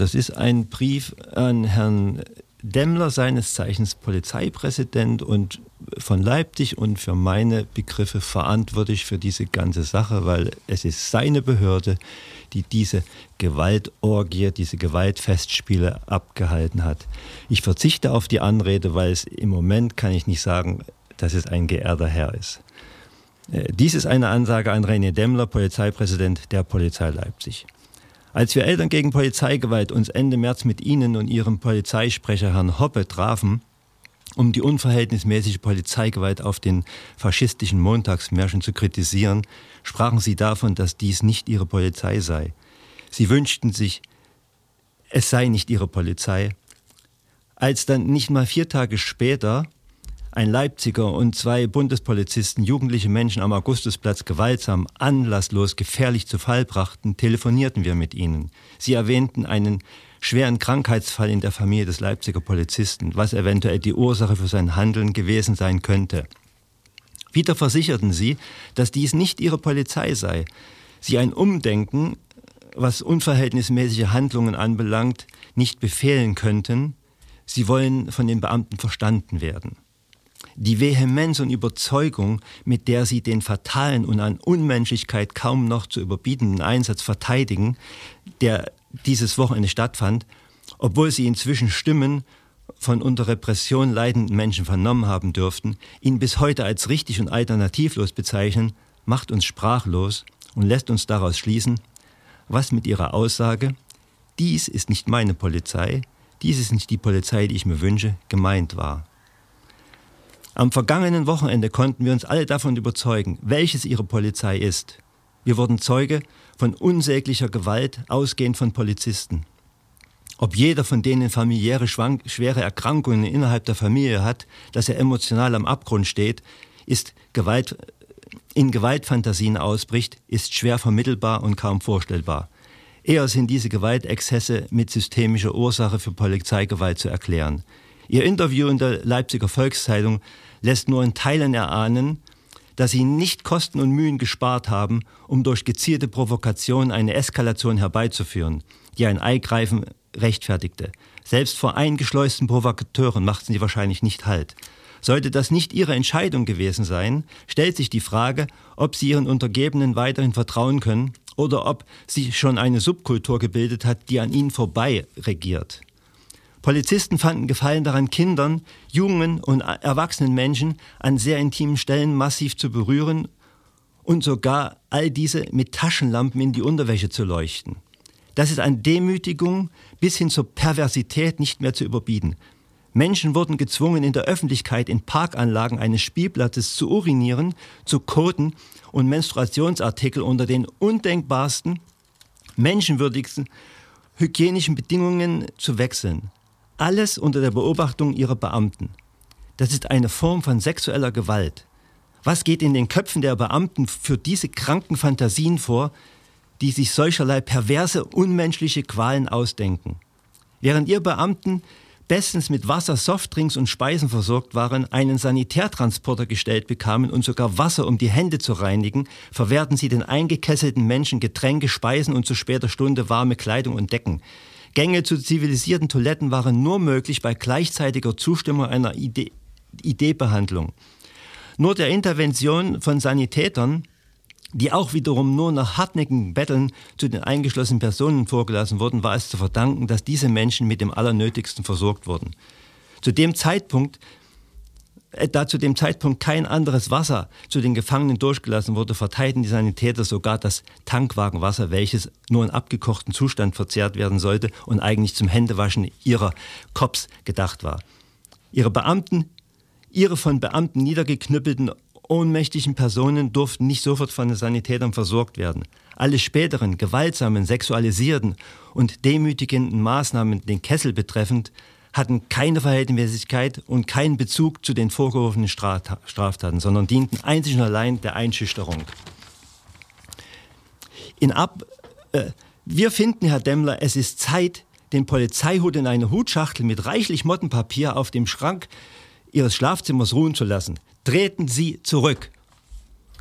Das ist ein Brief an Herrn Demmler, seines Zeichens Polizeipräsident und von Leipzig und für meine Begriffe verantwortlich für diese ganze Sache, weil es ist seine Behörde, die diese Gewaltorgie, diese Gewaltfestspiele abgehalten hat. Ich verzichte auf die Anrede, weil es im Moment kann ich nicht sagen, dass es ein geehrter Herr ist. Äh, dies ist eine Ansage an René Demmler, Polizeipräsident der Polizei Leipzig. Als wir Eltern gegen Polizeigewalt uns Ende März mit Ihnen und Ihrem Polizeisprecher Herrn Hoppe trafen, um die unverhältnismäßige Polizeigewalt auf den faschistischen Montagsmärschen zu kritisieren, sprachen Sie davon, dass dies nicht Ihre Polizei sei. Sie wünschten sich, es sei nicht Ihre Polizei. Als dann nicht mal vier Tage später ein Leipziger und zwei Bundespolizisten jugendliche Menschen am Augustusplatz gewaltsam, anlasslos, gefährlich zu Fall brachten, telefonierten wir mit ihnen. Sie erwähnten einen schweren Krankheitsfall in der Familie des Leipziger Polizisten, was eventuell die Ursache für sein Handeln gewesen sein könnte. Wieder versicherten sie, dass dies nicht ihre Polizei sei. Sie ein Umdenken, was unverhältnismäßige Handlungen anbelangt, nicht befehlen könnten. Sie wollen von den Beamten verstanden werden. Die Vehemenz und Überzeugung, mit der sie den fatalen und an Unmenschlichkeit kaum noch zu überbietenden Einsatz verteidigen, der dieses Wochenende stattfand, obwohl sie inzwischen Stimmen von unter Repression leidenden Menschen vernommen haben dürften, ihn bis heute als richtig und alternativlos bezeichnen, macht uns sprachlos und lässt uns daraus schließen, was mit ihrer Aussage, dies ist nicht meine Polizei, dies ist nicht die Polizei, die ich mir wünsche, gemeint war. Am vergangenen Wochenende konnten wir uns alle davon überzeugen, welches ihre Polizei ist. Wir wurden Zeuge von unsäglicher Gewalt, ausgehend von Polizisten. Ob jeder von denen familiäre schwere Erkrankungen innerhalb der Familie hat, dass er emotional am Abgrund steht, ist Gewalt, in Gewaltfantasien ausbricht, ist schwer vermittelbar und kaum vorstellbar. Eher sind diese Gewaltexzesse mit systemischer Ursache für Polizeigewalt zu erklären. Ihr Interview in der Leipziger Volkszeitung lässt nur in Teilen erahnen, dass sie nicht Kosten und Mühen gespart haben, um durch gezielte Provokation eine Eskalation herbeizuführen, die ein Eingreifen rechtfertigte. Selbst vor eingeschleusten Provokateuren machten sie wahrscheinlich nicht Halt. Sollte das nicht ihre Entscheidung gewesen sein, stellt sich die Frage, ob sie ihren Untergebenen weiterhin vertrauen können oder ob sich schon eine Subkultur gebildet hat, die an ihnen vorbei regiert. Polizisten fanden Gefallen daran, Kindern, jungen und erwachsenen Menschen an sehr intimen Stellen massiv zu berühren und sogar all diese mit Taschenlampen in die Unterwäsche zu leuchten. Das ist an Demütigung bis hin zur Perversität nicht mehr zu überbieten. Menschen wurden gezwungen, in der Öffentlichkeit in Parkanlagen eines Spielplatzes zu urinieren, zu koten und Menstruationsartikel unter den undenkbarsten, menschenwürdigsten hygienischen Bedingungen zu wechseln. Alles unter der Beobachtung ihrer Beamten. Das ist eine Form von sexueller Gewalt. Was geht in den Köpfen der Beamten für diese kranken Fantasien vor, die sich solcherlei perverse, unmenschliche Qualen ausdenken? Während ihr Beamten bestens mit Wasser, Softdrinks und Speisen versorgt waren, einen Sanitärtransporter gestellt bekamen und sogar Wasser, um die Hände zu reinigen, verwehrten sie den eingekesselten Menschen Getränke, Speisen und zu später Stunde warme Kleidung und Decken. Gänge zu zivilisierten Toiletten waren nur möglich bei gleichzeitiger Zustimmung einer ID-Behandlung. Nur der Intervention von Sanitätern, die auch wiederum nur nach hartnäckigen Betteln zu den eingeschlossenen Personen vorgelassen wurden, war es zu verdanken, dass diese Menschen mit dem Allernötigsten versorgt wurden. Zu dem Zeitpunkt da zu dem Zeitpunkt kein anderes Wasser zu den Gefangenen durchgelassen wurde, verteilten die Sanitäter sogar das Tankwagenwasser, welches nur in abgekochten Zustand verzehrt werden sollte und eigentlich zum Händewaschen ihrer Cops gedacht war. Ihre Beamten, ihre von Beamten niedergeknüppelten ohnmächtigen Personen durften nicht sofort von den Sanitätern versorgt werden. Alle späteren gewaltsamen, sexualisierten und demütigenden Maßnahmen den Kessel betreffend hatten keine Verhältnismäßigkeit und keinen Bezug zu den vorgeworfenen Straftaten, sondern dienten einzig und allein der Einschüchterung. In Ab äh, wir finden, Herr Demmler, es ist Zeit, den Polizeihut in eine Hutschachtel mit reichlich Mottenpapier auf dem Schrank Ihres Schlafzimmers ruhen zu lassen. Treten Sie zurück.